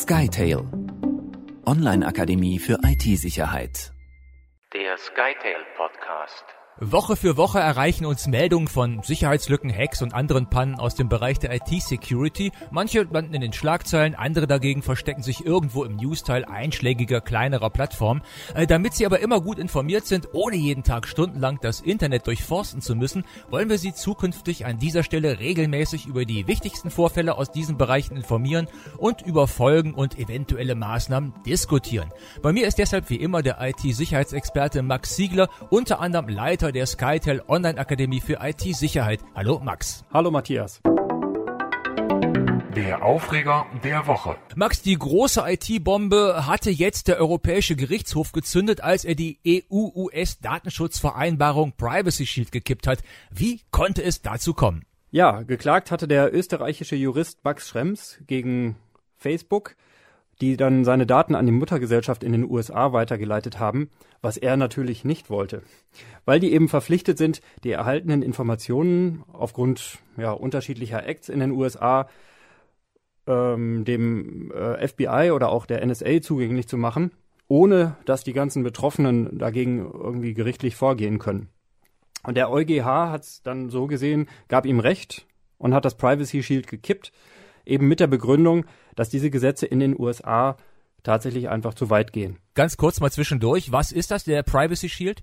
SkyTail Online-Akademie für IT-Sicherheit. Der SkyTail Podcast. Woche für Woche erreichen uns Meldungen von Sicherheitslücken, Hacks und anderen Pannen aus dem Bereich der IT-Security. Manche landen in den Schlagzeilen, andere dagegen verstecken sich irgendwo im Newsteil einschlägiger kleinerer Plattformen. Äh, damit Sie aber immer gut informiert sind, ohne jeden Tag stundenlang das Internet durchforsten zu müssen, wollen wir Sie zukünftig an dieser Stelle regelmäßig über die wichtigsten Vorfälle aus diesen Bereichen informieren und über Folgen und eventuelle Maßnahmen diskutieren. Bei mir ist deshalb wie immer der IT-Sicherheitsexperte Max Siegler, unter anderem Leiter Leiter der SkyTel Online Akademie für IT-Sicherheit. Hallo Max. Hallo Matthias. Der Aufreger der Woche. Max, die große IT-Bombe hatte jetzt der Europäische Gerichtshof gezündet, als er die EU-US-Datenschutzvereinbarung Privacy Shield gekippt hat. Wie konnte es dazu kommen? Ja, geklagt hatte der österreichische Jurist Max Schrems gegen Facebook die dann seine Daten an die Muttergesellschaft in den USA weitergeleitet haben, was er natürlich nicht wollte. Weil die eben verpflichtet sind, die erhaltenen Informationen aufgrund ja, unterschiedlicher Acts in den USA ähm, dem äh, FBI oder auch der NSA zugänglich zu machen, ohne dass die ganzen Betroffenen dagegen irgendwie gerichtlich vorgehen können. Und der EuGH hat es dann so gesehen, gab ihm Recht und hat das Privacy Shield gekippt eben mit der Begründung, dass diese Gesetze in den USA tatsächlich einfach zu weit gehen. Ganz kurz mal zwischendurch, was ist das, der Privacy Shield?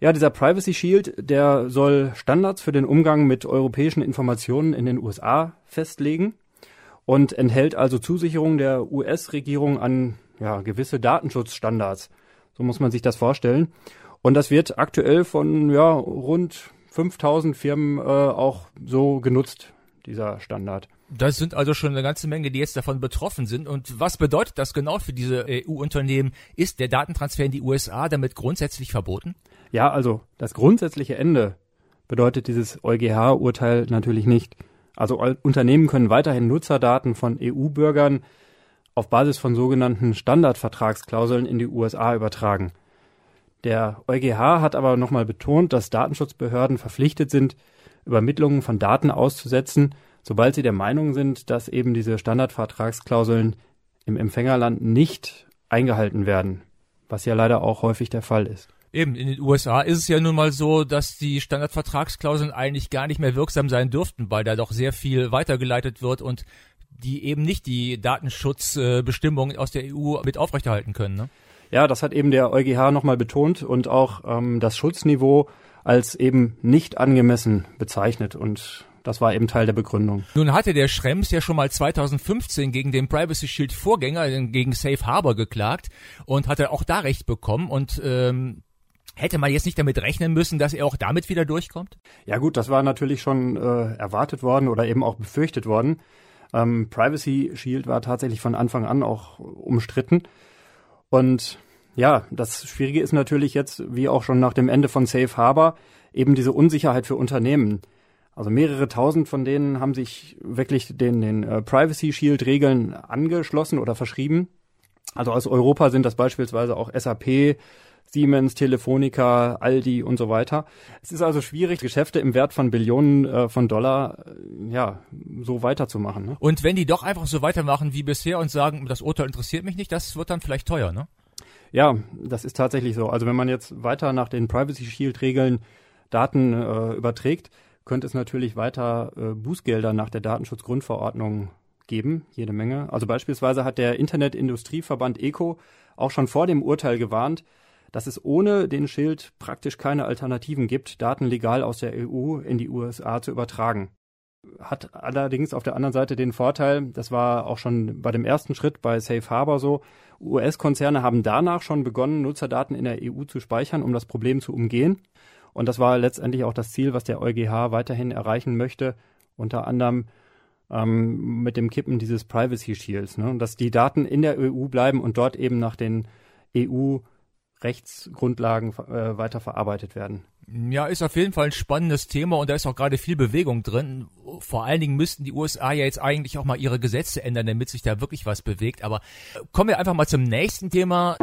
Ja, dieser Privacy Shield, der soll Standards für den Umgang mit europäischen Informationen in den USA festlegen und enthält also Zusicherungen der US-Regierung an ja, gewisse Datenschutzstandards. So muss man sich das vorstellen. Und das wird aktuell von ja, rund 5000 Firmen äh, auch so genutzt, dieser Standard. Das sind also schon eine ganze Menge, die jetzt davon betroffen sind. Und was bedeutet das genau für diese EU-Unternehmen? Ist der Datentransfer in die USA damit grundsätzlich verboten? Ja, also das grundsätzliche Ende bedeutet dieses EuGH-Urteil natürlich nicht. Also Unternehmen können weiterhin Nutzerdaten von EU-Bürgern auf Basis von sogenannten Standardvertragsklauseln in die USA übertragen. Der EuGH hat aber nochmal betont, dass Datenschutzbehörden verpflichtet sind, Übermittlungen von Daten auszusetzen sobald sie der Meinung sind, dass eben diese Standardvertragsklauseln im Empfängerland nicht eingehalten werden, was ja leider auch häufig der Fall ist. Eben, in den USA ist es ja nun mal so, dass die Standardvertragsklauseln eigentlich gar nicht mehr wirksam sein dürften, weil da doch sehr viel weitergeleitet wird und die eben nicht die Datenschutzbestimmungen aus der EU mit aufrechterhalten können. Ne? Ja, das hat eben der EuGH nochmal betont und auch ähm, das Schutzniveau als eben nicht angemessen bezeichnet. Und das war eben Teil der Begründung. Nun hatte der Schrems ja schon mal 2015 gegen den Privacy Shield Vorgänger, gegen Safe Harbor geklagt und hatte auch da Recht bekommen und ähm, Hätte man jetzt nicht damit rechnen müssen, dass er auch damit wieder durchkommt? Ja gut, das war natürlich schon äh, erwartet worden oder eben auch befürchtet worden. Ähm, Privacy Shield war tatsächlich von Anfang an auch umstritten. Und ja, das Schwierige ist natürlich jetzt, wie auch schon nach dem Ende von Safe Harbor, eben diese Unsicherheit für Unternehmen. Also mehrere tausend von denen haben sich wirklich den, den äh, Privacy Shield Regeln angeschlossen oder verschrieben. Also aus Europa sind das beispielsweise auch SAP, Siemens, Telefonica, Aldi und so weiter. Es ist also schwierig, Geschäfte im Wert von Billionen äh, von Dollar äh, ja so weiterzumachen. Ne? Und wenn die doch einfach so weitermachen wie bisher und sagen, das Urteil interessiert mich nicht, das wird dann vielleicht teuer, ne? Ja, das ist tatsächlich so. Also wenn man jetzt weiter nach den Privacy Shield Regeln Daten äh, überträgt, könnte es natürlich weiter äh, Bußgelder nach der Datenschutzgrundverordnung geben, jede Menge. Also beispielsweise hat der Internetindustrieverband ECO auch schon vor dem Urteil gewarnt, dass es ohne den Schild praktisch keine Alternativen gibt, Daten legal aus der EU in die USA zu übertragen. Hat allerdings auf der anderen Seite den Vorteil, das war auch schon bei dem ersten Schritt bei Safe Harbor so, US-Konzerne haben danach schon begonnen, Nutzerdaten in der EU zu speichern, um das Problem zu umgehen. Und das war letztendlich auch das Ziel, was der EuGH weiterhin erreichen möchte, unter anderem ähm, mit dem Kippen dieses Privacy Shields, ne? dass die Daten in der EU bleiben und dort eben nach den EU Rechtsgrundlagen äh, weiter verarbeitet werden. Ja, ist auf jeden Fall ein spannendes Thema und da ist auch gerade viel Bewegung drin. Vor allen Dingen müssten die USA ja jetzt eigentlich auch mal ihre Gesetze ändern, damit sich da wirklich was bewegt. Aber kommen wir einfach mal zum nächsten Thema.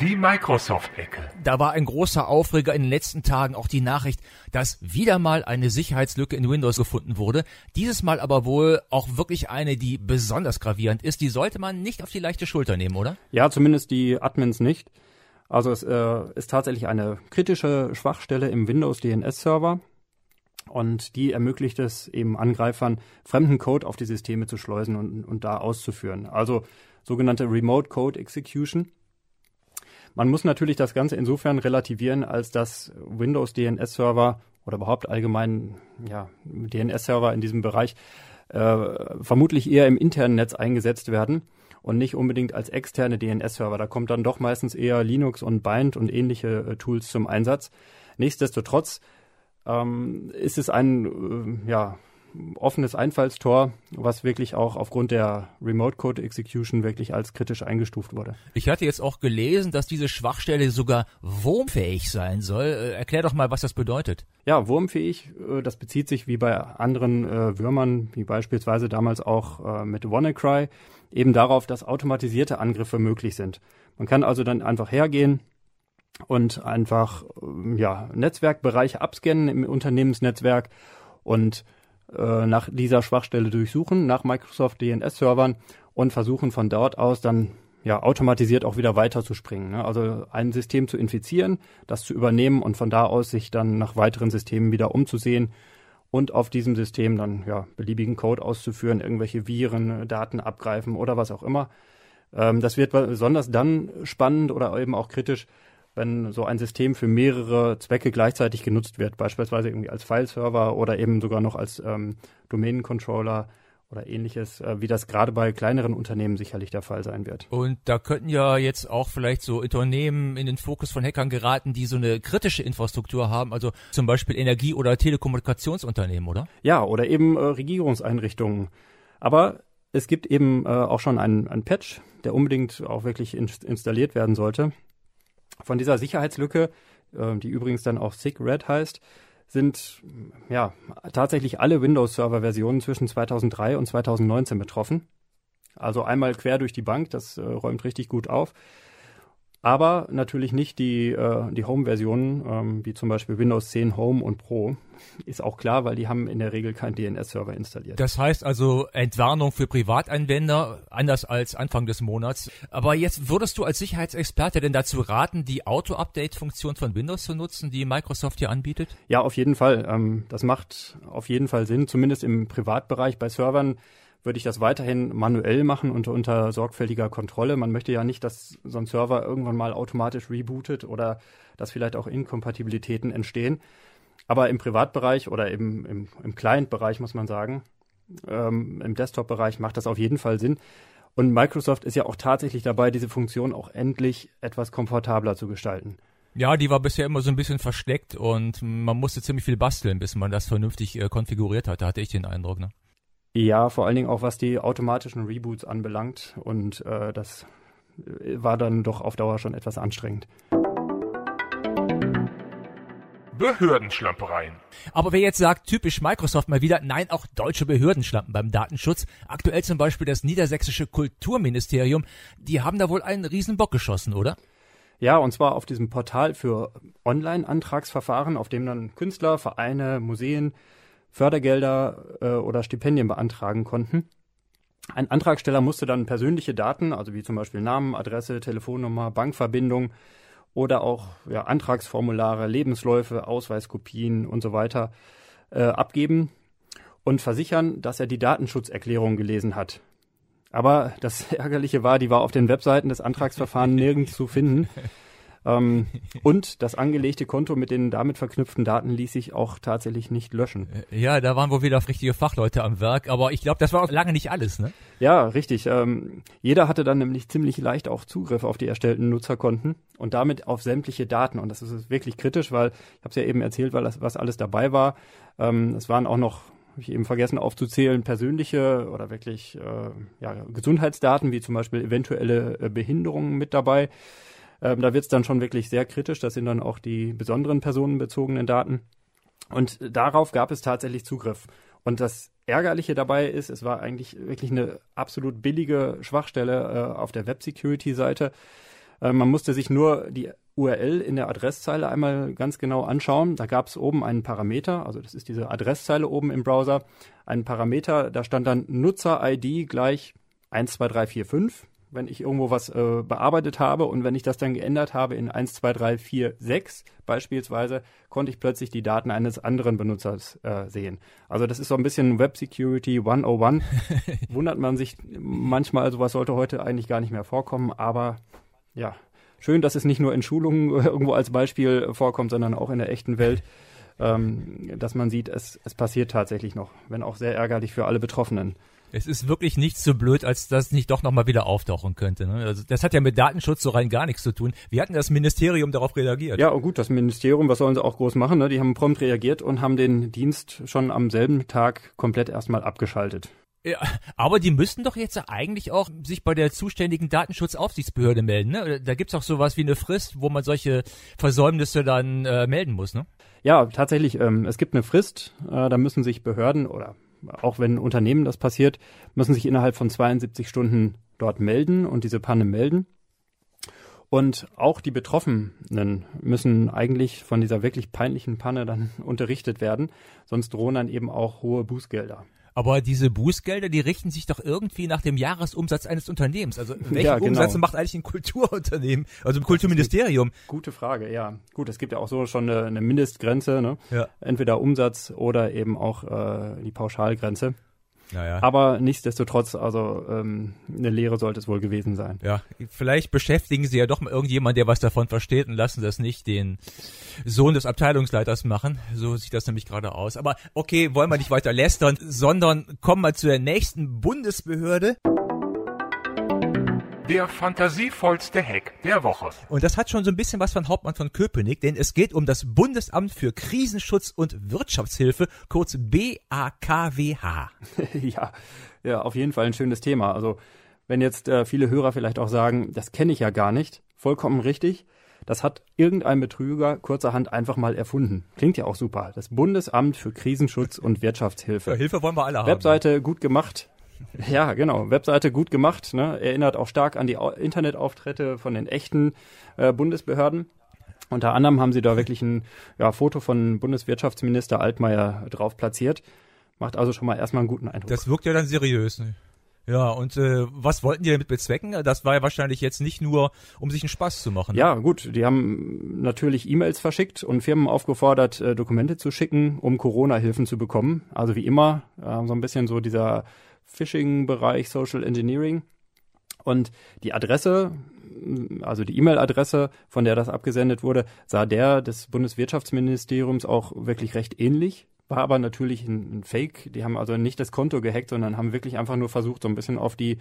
Die Microsoft-Ecke. Da war ein großer Aufreger in den letzten Tagen auch die Nachricht, dass wieder mal eine Sicherheitslücke in Windows gefunden wurde. Dieses Mal aber wohl auch wirklich eine, die besonders gravierend ist. Die sollte man nicht auf die leichte Schulter nehmen, oder? Ja, zumindest die Admins nicht. Also es äh, ist tatsächlich eine kritische Schwachstelle im Windows DNS-Server. Und die ermöglicht es eben Angreifern, fremden Code auf die Systeme zu schleusen und, und da auszuführen. Also sogenannte Remote Code Execution. Man muss natürlich das Ganze insofern relativieren, als dass Windows DNS-Server oder überhaupt allgemein ja, DNS-Server in diesem Bereich äh, vermutlich eher im internen Netz eingesetzt werden und nicht unbedingt als externe DNS-Server. Da kommt dann doch meistens eher Linux und Bind und ähnliche äh, Tools zum Einsatz. Nichtsdestotrotz ähm, ist es ein äh, ja, offenes Einfallstor, was wirklich auch aufgrund der Remote Code Execution wirklich als kritisch eingestuft wurde. Ich hatte jetzt auch gelesen, dass diese Schwachstelle sogar wurmfähig sein soll. Äh, erklär doch mal, was das bedeutet. Ja, wurmfähig, äh, das bezieht sich wie bei anderen äh, Würmern, wie beispielsweise damals auch äh, mit WannaCry, eben darauf, dass automatisierte Angriffe möglich sind. Man kann also dann einfach hergehen, und einfach ja, Netzwerkbereiche abscannen im Unternehmensnetzwerk und äh, nach dieser Schwachstelle durchsuchen, nach Microsoft DNS-Servern und versuchen von dort aus dann ja automatisiert auch wieder weiterzuspringen. Ne? Also ein System zu infizieren, das zu übernehmen und von da aus sich dann nach weiteren Systemen wieder umzusehen und auf diesem System dann ja beliebigen Code auszuführen, irgendwelche Viren, Daten abgreifen oder was auch immer. Ähm, das wird besonders dann spannend oder eben auch kritisch, wenn so ein System für mehrere Zwecke gleichzeitig genutzt wird, beispielsweise irgendwie als Fileserver oder eben sogar noch als ähm, Domänencontroller oder ähnliches, äh, wie das gerade bei kleineren Unternehmen sicherlich der Fall sein wird. Und da könnten ja jetzt auch vielleicht so Unternehmen in den Fokus von Hackern geraten, die so eine kritische Infrastruktur haben, also zum Beispiel Energie- oder Telekommunikationsunternehmen, oder? Ja, oder eben äh, Regierungseinrichtungen. Aber es gibt eben äh, auch schon einen, einen Patch, der unbedingt auch wirklich in, installiert werden sollte. Von dieser Sicherheitslücke, äh, die übrigens dann auch SIG-Red heißt, sind ja tatsächlich alle Windows-Server-Versionen zwischen 2003 und 2019 betroffen. Also einmal quer durch die Bank, das äh, räumt richtig gut auf aber natürlich nicht die, äh, die Home-Versionen, ähm, wie zum Beispiel Windows 10 Home und Pro. Ist auch klar, weil die haben in der Regel keinen DNS-Server installiert. Das heißt also Entwarnung für Privatanwender, anders als Anfang des Monats. Aber jetzt würdest du als Sicherheitsexperte denn dazu raten, die Auto-Update-Funktion von Windows zu nutzen, die Microsoft hier anbietet? Ja, auf jeden Fall. Ähm, das macht auf jeden Fall Sinn, zumindest im Privatbereich bei Servern würde ich das weiterhin manuell machen und unter sorgfältiger Kontrolle. Man möchte ja nicht, dass so ein Server irgendwann mal automatisch rebootet oder dass vielleicht auch Inkompatibilitäten entstehen. Aber im Privatbereich oder im, im, im Client-Bereich muss man sagen, ähm, im Desktop-Bereich macht das auf jeden Fall Sinn. Und Microsoft ist ja auch tatsächlich dabei, diese Funktion auch endlich etwas komfortabler zu gestalten. Ja, die war bisher immer so ein bisschen versteckt und man musste ziemlich viel basteln, bis man das vernünftig äh, konfiguriert hatte, hatte ich den Eindruck. Ne? Ja, vor allen Dingen auch was die automatischen Reboots anbelangt. Und äh, das äh, war dann doch auf Dauer schon etwas anstrengend. Behördenschlampereien. Aber wer jetzt sagt, typisch Microsoft mal wieder, nein, auch deutsche Behördenschlampen beim Datenschutz, aktuell zum Beispiel das niedersächsische Kulturministerium, die haben da wohl einen Riesenbock geschossen, oder? Ja, und zwar auf diesem Portal für Online-Antragsverfahren, auf dem dann Künstler, Vereine, Museen, Fördergelder äh, oder Stipendien beantragen konnten. Ein Antragsteller musste dann persönliche Daten, also wie zum Beispiel Namen, Adresse, Telefonnummer, Bankverbindung oder auch ja, Antragsformulare, Lebensläufe, Ausweiskopien und so weiter äh, abgeben und versichern, dass er die Datenschutzerklärung gelesen hat. Aber das Ärgerliche war, die war auf den Webseiten des Antragsverfahrens nirgends zu finden. Ähm, und das angelegte Konto mit den damit verknüpften Daten ließ sich auch tatsächlich nicht löschen. Äh, ja, da waren wohl wieder richtige Fachleute am Werk, aber ich glaube, das war auch lange nicht alles, ne? Ja, richtig. Ähm, jeder hatte dann nämlich ziemlich leicht auch Zugriff auf die erstellten Nutzerkonten und damit auf sämtliche Daten. Und das ist wirklich kritisch, weil ich habe es ja eben erzählt, weil das, was alles dabei war. Ähm, es waren auch noch habe ich eben vergessen aufzuzählen, persönliche oder wirklich äh, ja, Gesundheitsdaten, wie zum Beispiel eventuelle äh, Behinderungen mit dabei. Ähm, da wird es dann schon wirklich sehr kritisch. Das sind dann auch die besonderen personenbezogenen Daten. Und darauf gab es tatsächlich Zugriff. Und das Ärgerliche dabei ist, es war eigentlich wirklich eine absolut billige Schwachstelle äh, auf der Web-Security-Seite. Äh, man musste sich nur die URL in der Adresszeile einmal ganz genau anschauen. Da gab es oben einen Parameter, also das ist diese Adresszeile oben im Browser, einen Parameter, da stand dann Nutzer-ID gleich 12345 wenn ich irgendwo was äh, bearbeitet habe und wenn ich das dann geändert habe in 1, 2, 3, 4, 6 beispielsweise, konnte ich plötzlich die Daten eines anderen Benutzers äh, sehen. Also das ist so ein bisschen Web Security 101. Wundert man sich manchmal, sowas sollte heute eigentlich gar nicht mehr vorkommen, aber ja, schön, dass es nicht nur in Schulungen irgendwo als Beispiel vorkommt, sondern auch in der echten Welt. Ähm, dass man sieht, es, es passiert tatsächlich noch, wenn auch sehr ärgerlich für alle Betroffenen. Es ist wirklich nicht so blöd, als dass nicht doch nochmal wieder auftauchen könnte. Ne? Also das hat ja mit Datenschutz so rein gar nichts zu tun. Wie hat denn das Ministerium darauf reagiert? Ja, oh gut, das Ministerium, was sollen sie auch groß machen? Ne? Die haben prompt reagiert und haben den Dienst schon am selben Tag komplett erstmal abgeschaltet. Ja, aber die müssten doch jetzt eigentlich auch sich bei der zuständigen Datenschutzaufsichtsbehörde melden. Ne? Da gibt's auch sowas wie eine Frist, wo man solche Versäumnisse dann äh, melden muss. Ne? Ja, tatsächlich. Ähm, es gibt eine Frist. Äh, da müssen sich Behörden oder auch wenn Unternehmen das passiert, müssen sich innerhalb von 72 Stunden dort melden und diese Panne melden. Und auch die Betroffenen müssen eigentlich von dieser wirklich peinlichen Panne dann unterrichtet werden, sonst drohen dann eben auch hohe Bußgelder. Aber diese Bußgelder, die richten sich doch irgendwie nach dem Jahresumsatz eines Unternehmens. Also welchen ja, genau. Umsatz macht eigentlich ein Kulturunternehmen, also ein Kulturministerium? Gute Frage, ja. Gut, es gibt ja auch so schon eine, eine Mindestgrenze, ne? Ja. Entweder Umsatz oder eben auch äh, die Pauschalgrenze. Naja. Aber nichtsdestotrotz, also ähm, eine Lehre sollte es wohl gewesen sein. Ja, vielleicht beschäftigen Sie ja doch mal irgendjemand, der was davon versteht und lassen das nicht den Sohn des Abteilungsleiters machen. So sieht das nämlich gerade aus. Aber okay, wollen wir nicht weiter lästern, sondern kommen wir zur nächsten Bundesbehörde der fantasievollste Hack der Woche. Und das hat schon so ein bisschen was von Hauptmann von Köpenick, denn es geht um das Bundesamt für Krisenschutz und Wirtschaftshilfe, kurz BAKWH. ja, ja, auf jeden Fall ein schönes Thema. Also wenn jetzt äh, viele Hörer vielleicht auch sagen, das kenne ich ja gar nicht, vollkommen richtig. Das hat irgendein Betrüger kurzerhand einfach mal erfunden. Klingt ja auch super. Das Bundesamt für Krisenschutz und Wirtschaftshilfe. Ja, Hilfe wollen wir alle haben. Webseite gut gemacht, ja, genau. Webseite gut gemacht. Ne? Erinnert auch stark an die Internetauftritte von den echten äh, Bundesbehörden. Unter anderem haben sie da wirklich ein ja, Foto von Bundeswirtschaftsminister Altmaier drauf platziert. Macht also schon mal erstmal einen guten Eindruck. Das wirkt ja dann seriös. Ne? Ja, und äh, was wollten die damit bezwecken? Das war ja wahrscheinlich jetzt nicht nur, um sich einen Spaß zu machen. Ja, gut, die haben natürlich E-Mails verschickt und Firmen aufgefordert, äh, Dokumente zu schicken, um Corona-Hilfen zu bekommen. Also wie immer, äh, so ein bisschen so dieser Phishing-Bereich Social Engineering. Und die Adresse, also die E-Mail-Adresse, von der das abgesendet wurde, sah der des Bundeswirtschaftsministeriums auch wirklich recht ähnlich, war aber natürlich ein, ein, Fake. Die haben also nicht das Konto gehackt, sondern haben wirklich einfach nur versucht, so ein bisschen auf die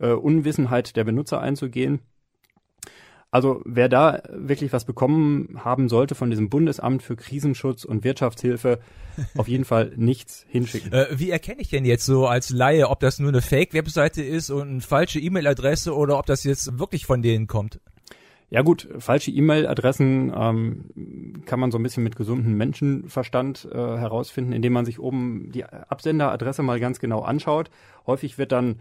äh, Unwissenheit der Benutzer einzugehen. Also wer da wirklich was bekommen haben sollte von diesem Bundesamt für Krisenschutz und Wirtschaftshilfe, auf jeden Fall nichts hinschicken. Äh, wie erkenne ich denn jetzt so als Laie, ob das nur eine Fake-Webseite ist und eine falsche E-Mail-Adresse oder ob das jetzt wirklich von denen kommt? Ja gut, falsche E-Mail-Adressen ähm, kann man so ein bisschen mit gesundem Menschenverstand äh, herausfinden, indem man sich oben die Absenderadresse mal ganz genau anschaut. Häufig wird dann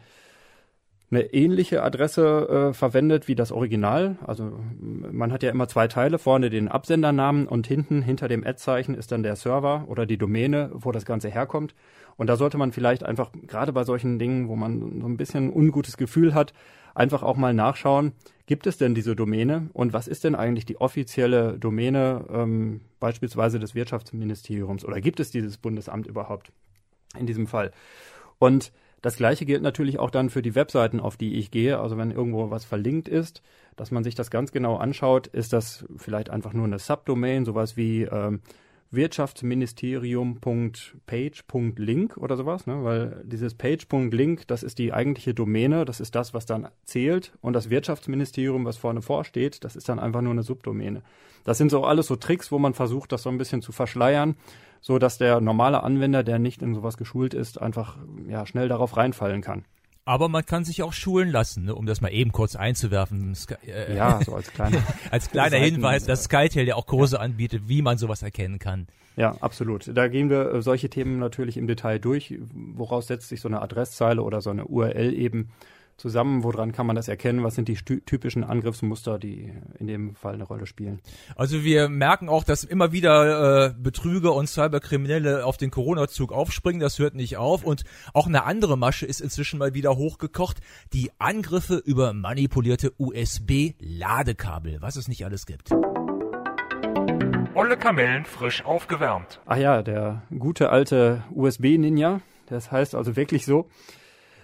eine ähnliche Adresse äh, verwendet wie das Original. Also man hat ja immer zwei Teile, vorne den Absendernamen und hinten hinter dem Ad-Zeichen ist dann der Server oder die Domäne, wo das Ganze herkommt. Und da sollte man vielleicht einfach, gerade bei solchen Dingen, wo man so ein bisschen ungutes Gefühl hat, einfach auch mal nachschauen, gibt es denn diese Domäne und was ist denn eigentlich die offizielle Domäne ähm, beispielsweise des Wirtschaftsministeriums oder gibt es dieses Bundesamt überhaupt in diesem Fall? Und das gleiche gilt natürlich auch dann für die Webseiten, auf die ich gehe. Also wenn irgendwo was verlinkt ist, dass man sich das ganz genau anschaut, ist das vielleicht einfach nur eine Subdomain, sowas wie ähm, Wirtschaftsministerium.page.link oder sowas, ne? weil dieses Page.link, das ist die eigentliche Domäne, das ist das, was dann zählt und das Wirtschaftsministerium, was vorne vorsteht, das ist dann einfach nur eine Subdomäne. Das sind so alles so Tricks, wo man versucht, das so ein bisschen zu verschleiern so dass der normale Anwender, der nicht in sowas geschult ist, einfach ja schnell darauf reinfallen kann. Aber man kann sich auch schulen lassen, ne, um das mal eben kurz einzuwerfen. Äh, ja, so als kleiner, als kleiner Hinweis, dass SkyTail ja auch Kurse ja. anbietet, wie man sowas erkennen kann. Ja, absolut. Da gehen wir äh, solche Themen natürlich im Detail durch. Woraus setzt sich so eine Adresszeile oder so eine URL eben zusammen? Woran kann man das erkennen? Was sind die typischen Angriffsmuster, die in dem Fall eine Rolle spielen? Also wir merken auch, dass immer wieder äh, Betrüger und Cyberkriminelle auf den Corona-Zug aufspringen. Das hört nicht auf. Und auch eine andere Masche ist inzwischen mal wieder hochgekocht. Die Angriffe über manipulierte USB-Ladekabel, was es nicht alles gibt. Olle Kamellen frisch aufgewärmt. Ach ja, der gute alte USB-Ninja. Das heißt also wirklich so.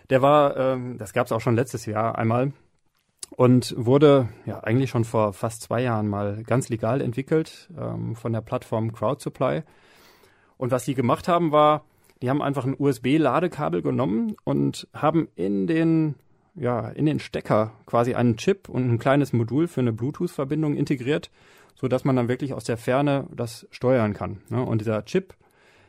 Der war, ähm, das gab es auch schon letztes Jahr einmal und wurde ja eigentlich schon vor fast zwei Jahren mal ganz legal entwickelt ähm, von der Plattform CrowdSupply. Und was die gemacht haben, war, die haben einfach ein USB-Ladekabel genommen und haben in den ja, in den Stecker quasi einen Chip und ein kleines Modul für eine Bluetooth-Verbindung integriert, so dass man dann wirklich aus der Ferne das steuern kann. Ne? Und dieser Chip,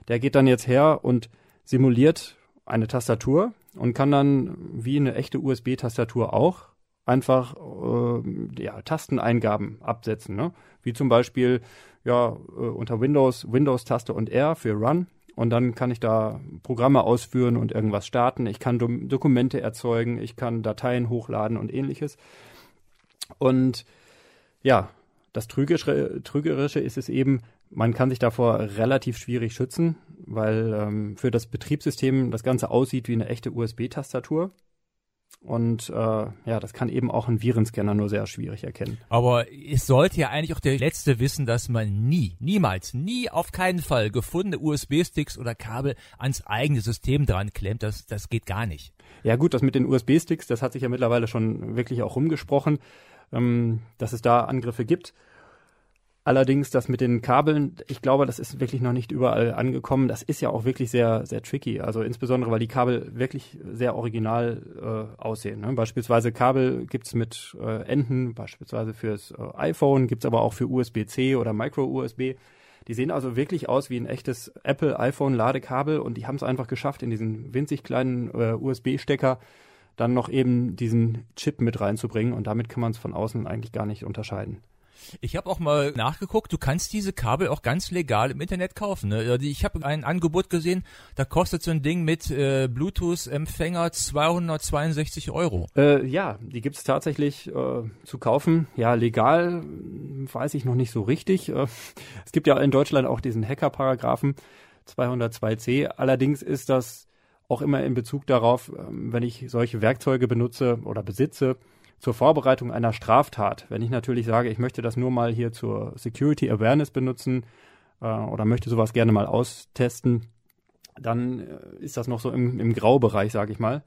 der geht dann jetzt her und simuliert eine Tastatur und kann dann wie eine echte USB-Tastatur auch einfach äh, ja, Tasteneingaben absetzen, ne? wie zum Beispiel ja äh, unter Windows Windows-Taste und R für Run und dann kann ich da Programme ausführen und irgendwas starten. Ich kann Do Dokumente erzeugen, ich kann Dateien hochladen und ähnliches. Und ja, das Trügerische, Trügerische ist es eben, man kann sich davor relativ schwierig schützen, weil ähm, für das Betriebssystem das Ganze aussieht wie eine echte USB-Tastatur. Und äh, ja, das kann eben auch ein Virenscanner nur sehr schwierig erkennen. Aber es sollte ja eigentlich auch der Letzte wissen, dass man nie, niemals, nie auf keinen Fall gefundene USB-Sticks oder Kabel ans eigene System dran klemmt. Das, das geht gar nicht. Ja gut, das mit den USB-Sticks, das hat sich ja mittlerweile schon wirklich auch rumgesprochen, ähm, dass es da Angriffe gibt. Allerdings das mit den Kabeln, ich glaube, das ist wirklich noch nicht überall angekommen. Das ist ja auch wirklich sehr, sehr tricky. Also insbesondere, weil die Kabel wirklich sehr original äh, aussehen. Ne? Beispielsweise Kabel gibt's mit äh, Enden, beispielsweise fürs äh, iPhone, gibt's aber auch für USB-C oder Micro-USB. Die sehen also wirklich aus wie ein echtes Apple iPhone Ladekabel und die haben es einfach geschafft, in diesen winzig kleinen äh, USB-Stecker dann noch eben diesen Chip mit reinzubringen und damit kann man es von außen eigentlich gar nicht unterscheiden. Ich habe auch mal nachgeguckt, du kannst diese Kabel auch ganz legal im Internet kaufen. Ne? Also ich habe ein Angebot gesehen, da kostet so ein Ding mit äh, Bluetooth-Empfänger 262 Euro. Äh, ja, die gibt es tatsächlich äh, zu kaufen. Ja, legal weiß ich noch nicht so richtig. Äh, es gibt ja in Deutschland auch diesen Hacker-Paragraphen 202c. Allerdings ist das auch immer in Bezug darauf, ähm, wenn ich solche Werkzeuge benutze oder besitze, zur Vorbereitung einer Straftat. Wenn ich natürlich sage, ich möchte das nur mal hier zur Security Awareness benutzen äh, oder möchte sowas gerne mal austesten, dann äh, ist das noch so im, im Graubereich, sage ich mal.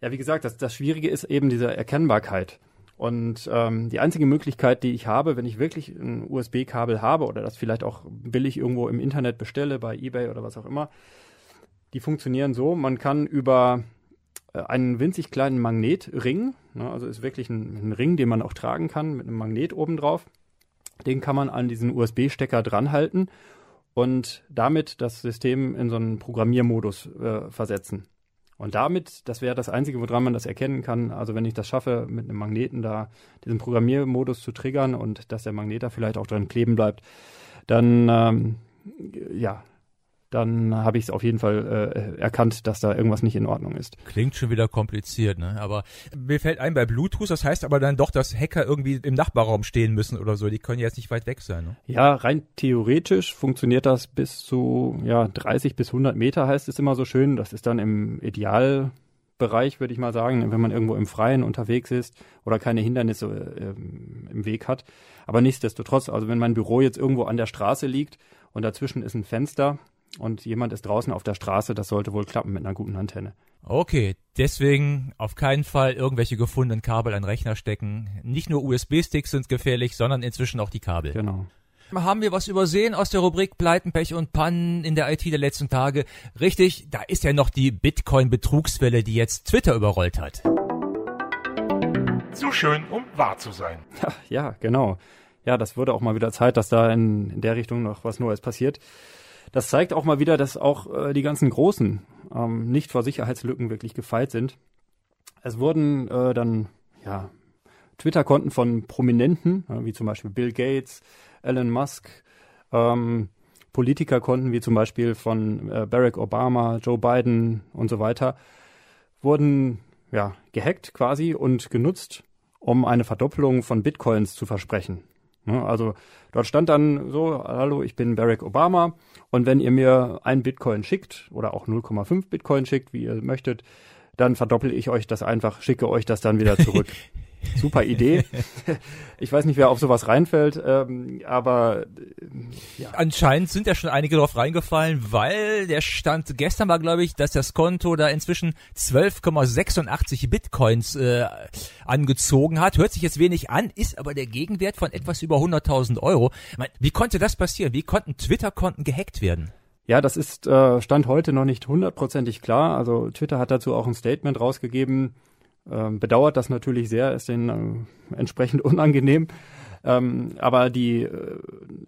Ja, wie gesagt, das, das Schwierige ist eben diese Erkennbarkeit. Und ähm, die einzige Möglichkeit, die ich habe, wenn ich wirklich ein USB-Kabel habe oder das vielleicht auch billig irgendwo im Internet bestelle, bei eBay oder was auch immer, die funktionieren so, man kann über äh, einen winzig kleinen Magnetring. Ne, also ist wirklich ein, ein, Ring, den man auch tragen kann mit einem Magnet oben drauf. Den kann man an diesen USB-Stecker dranhalten und damit das System in so einen Programmiermodus äh, versetzen. Und damit, das wäre das Einzige, woran man das erkennen kann. Also wenn ich das schaffe, mit einem Magneten da diesen Programmiermodus zu triggern und dass der Magnet da vielleicht auch dran kleben bleibt, dann ähm, ja, dann habe ich es auf jeden Fall äh, erkannt, dass da irgendwas nicht in Ordnung ist. Klingt schon wieder kompliziert, ne? Aber mir fällt ein bei Bluetooth, das heißt aber dann doch, dass Hacker irgendwie im Nachbarraum stehen müssen oder so. Die können jetzt nicht weit weg sein. Ne? Ja, rein theoretisch funktioniert das bis zu ja 30 bis 100 Meter heißt es immer so schön. Das ist dann im Idealbereich, würde ich mal sagen, wenn man irgendwo im Freien unterwegs ist oder keine Hindernisse äh, im Weg hat. Aber nichtsdestotrotz, also wenn mein Büro jetzt irgendwo an der Straße liegt und dazwischen ist ein Fenster, und jemand ist draußen auf der Straße, das sollte wohl klappen mit einer guten Antenne. Okay, deswegen auf keinen Fall irgendwelche gefundenen Kabel an Rechner stecken. Nicht nur USB-Sticks sind gefährlich, sondern inzwischen auch die Kabel. Genau. Haben wir was übersehen aus der Rubrik Pleiten, Pech und Pannen in der IT der letzten Tage? Richtig, da ist ja noch die Bitcoin-Betrugswelle, die jetzt Twitter überrollt hat. Zu schön, um wahr zu sein. Ja, ja genau. Ja, das wurde auch mal wieder Zeit, dass da in, in der Richtung noch was Neues passiert das zeigt auch mal wieder, dass auch äh, die ganzen Großen ähm, nicht vor Sicherheitslücken wirklich gefeit sind. Es wurden äh, dann ja Twitter-Konten von Prominenten, äh, wie zum Beispiel Bill Gates, Elon Musk, ähm, Politikerkonten wie zum Beispiel von äh, Barack Obama, Joe Biden und so weiter, wurden ja, gehackt quasi und genutzt, um eine Verdoppelung von Bitcoins zu versprechen. Ne, also dort stand dann so, hallo, ich bin Barack Obama und wenn ihr mir ein Bitcoin schickt oder auch 0,5 Bitcoin schickt, wie ihr möchtet, dann verdoppel ich euch das einfach, schicke euch das dann wieder zurück. Super Idee. Ich weiß nicht, wer auf sowas reinfällt, ähm, aber äh, ja. Anscheinend sind ja schon einige drauf reingefallen, weil der Stand gestern war, glaube ich, dass das Konto da inzwischen 12,86 Bitcoins äh, angezogen hat. Hört sich jetzt wenig an, ist aber der Gegenwert von etwas über 100.000 Euro. Meine, wie konnte das passieren? Wie konnten Twitter-Konten gehackt werden? Ja, das ist äh, Stand heute noch nicht hundertprozentig klar. Also Twitter hat dazu auch ein Statement rausgegeben, ähm, bedauert das natürlich sehr, ist denen äh, entsprechend unangenehm. Ähm, aber die äh,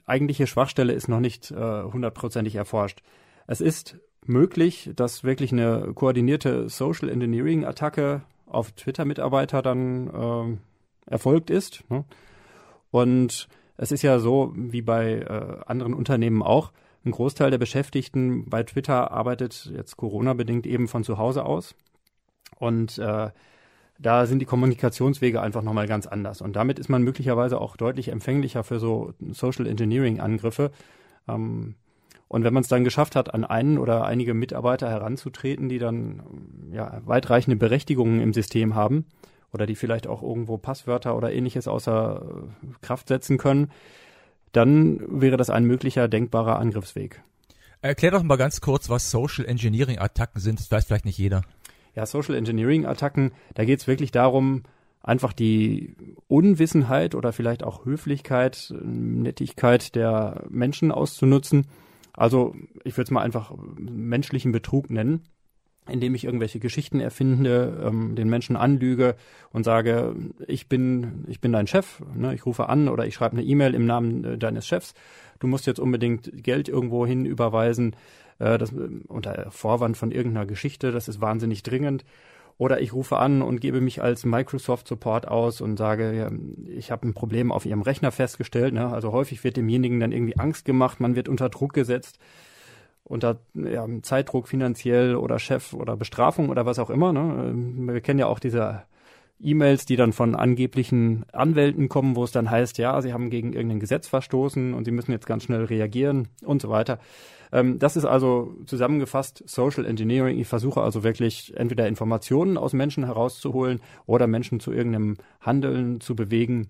eigentliche Schwachstelle ist noch nicht äh, hundertprozentig erforscht. Es ist möglich, dass wirklich eine koordinierte Social Engineering Attacke auf Twitter-Mitarbeiter dann äh, erfolgt ist. Ne? Und es ist ja so, wie bei äh, anderen Unternehmen auch, ein Großteil der Beschäftigten bei Twitter arbeitet jetzt Corona-bedingt eben von zu Hause aus. Und äh, da sind die Kommunikationswege einfach nochmal ganz anders. Und damit ist man möglicherweise auch deutlich empfänglicher für so Social Engineering-Angriffe. Ähm, und wenn man es dann geschafft hat, an einen oder einige Mitarbeiter heranzutreten, die dann ja, weitreichende Berechtigungen im System haben oder die vielleicht auch irgendwo Passwörter oder ähnliches außer äh, Kraft setzen können, dann wäre das ein möglicher denkbarer Angriffsweg. Erklär doch mal ganz kurz, was Social Engineering Attacken sind. Das weiß vielleicht nicht jeder ja, Social Engineering-Attacken, da geht es wirklich darum, einfach die Unwissenheit oder vielleicht auch Höflichkeit, Nettigkeit der Menschen auszunutzen. Also ich würde es mal einfach menschlichen Betrug nennen, indem ich irgendwelche Geschichten erfinde, ähm, den Menschen anlüge und sage, ich bin, ich bin dein Chef, ne? ich rufe an oder ich schreibe eine E-Mail im Namen äh, deines Chefs, du musst jetzt unbedingt Geld irgendwo hin überweisen äh, das, unter Vorwand von irgendeiner Geschichte, das ist wahnsinnig dringend. Oder ich rufe an und gebe mich als Microsoft Support aus und sage, ich habe ein Problem auf Ihrem Rechner festgestellt. Ne? Also häufig wird demjenigen dann irgendwie Angst gemacht, man wird unter Druck gesetzt, unter ja, Zeitdruck finanziell oder Chef oder Bestrafung oder was auch immer. Ne? Wir kennen ja auch diese E-Mails, die dann von angeblichen Anwälten kommen, wo es dann heißt, ja, sie haben gegen irgendein Gesetz verstoßen und sie müssen jetzt ganz schnell reagieren und so weiter. Ähm, das ist also zusammengefasst Social Engineering. Ich versuche also wirklich entweder Informationen aus Menschen herauszuholen oder Menschen zu irgendeinem Handeln zu bewegen,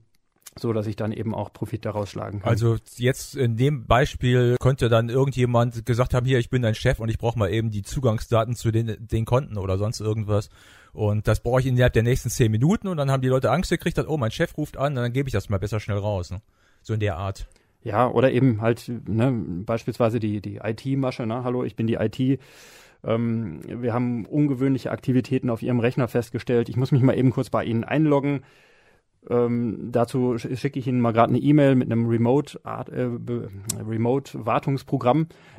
so dass ich dann eben auch Profit daraus schlagen kann. Also jetzt in dem Beispiel könnte dann irgendjemand gesagt haben, hier, ich bin dein Chef und ich brauche mal eben die Zugangsdaten zu den, den Konten oder sonst irgendwas. Und das brauche ich innerhalb der nächsten zehn Minuten und dann haben die Leute Angst gekriegt, dass, oh, mein Chef ruft an, dann gebe ich das mal besser schnell raus. Ne? So in der Art. Ja, oder eben halt ne, beispielsweise die, die IT-Masche, ne? hallo, ich bin die IT. Ähm, wir haben ungewöhnliche Aktivitäten auf Ihrem Rechner festgestellt. Ich muss mich mal eben kurz bei Ihnen einloggen. Ähm, dazu schicke ich Ihnen mal gerade eine E-Mail mit einem Remote äh, Remote.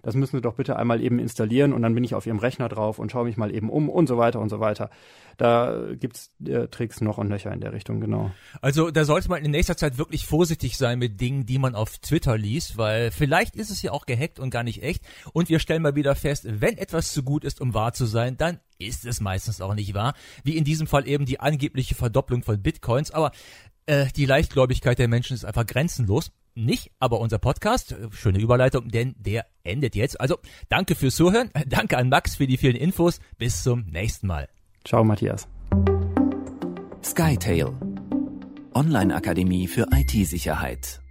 Das müssen Sie doch bitte einmal eben installieren und dann bin ich auf Ihrem Rechner drauf und schaue mich mal eben um und so weiter und so weiter. Da gibt's äh, Tricks noch und nöcher in der Richtung, genau. Also da sollte man in nächster Zeit wirklich vorsichtig sein mit Dingen, die man auf Twitter liest, weil vielleicht ist es ja auch gehackt und gar nicht echt. Und wir stellen mal wieder fest, wenn etwas zu gut ist, um wahr zu sein, dann ist es meistens auch nicht wahr. Wie in diesem Fall eben die angebliche Verdopplung von Bitcoins. Aber äh, die Leichtgläubigkeit der Menschen ist einfach grenzenlos. Nicht, aber unser Podcast, schöne Überleitung, denn der endet jetzt. Also danke fürs Zuhören, danke an Max für die vielen Infos. Bis zum nächsten Mal. Ciao, Matthias. Skytail. Online-Akademie für IT-Sicherheit.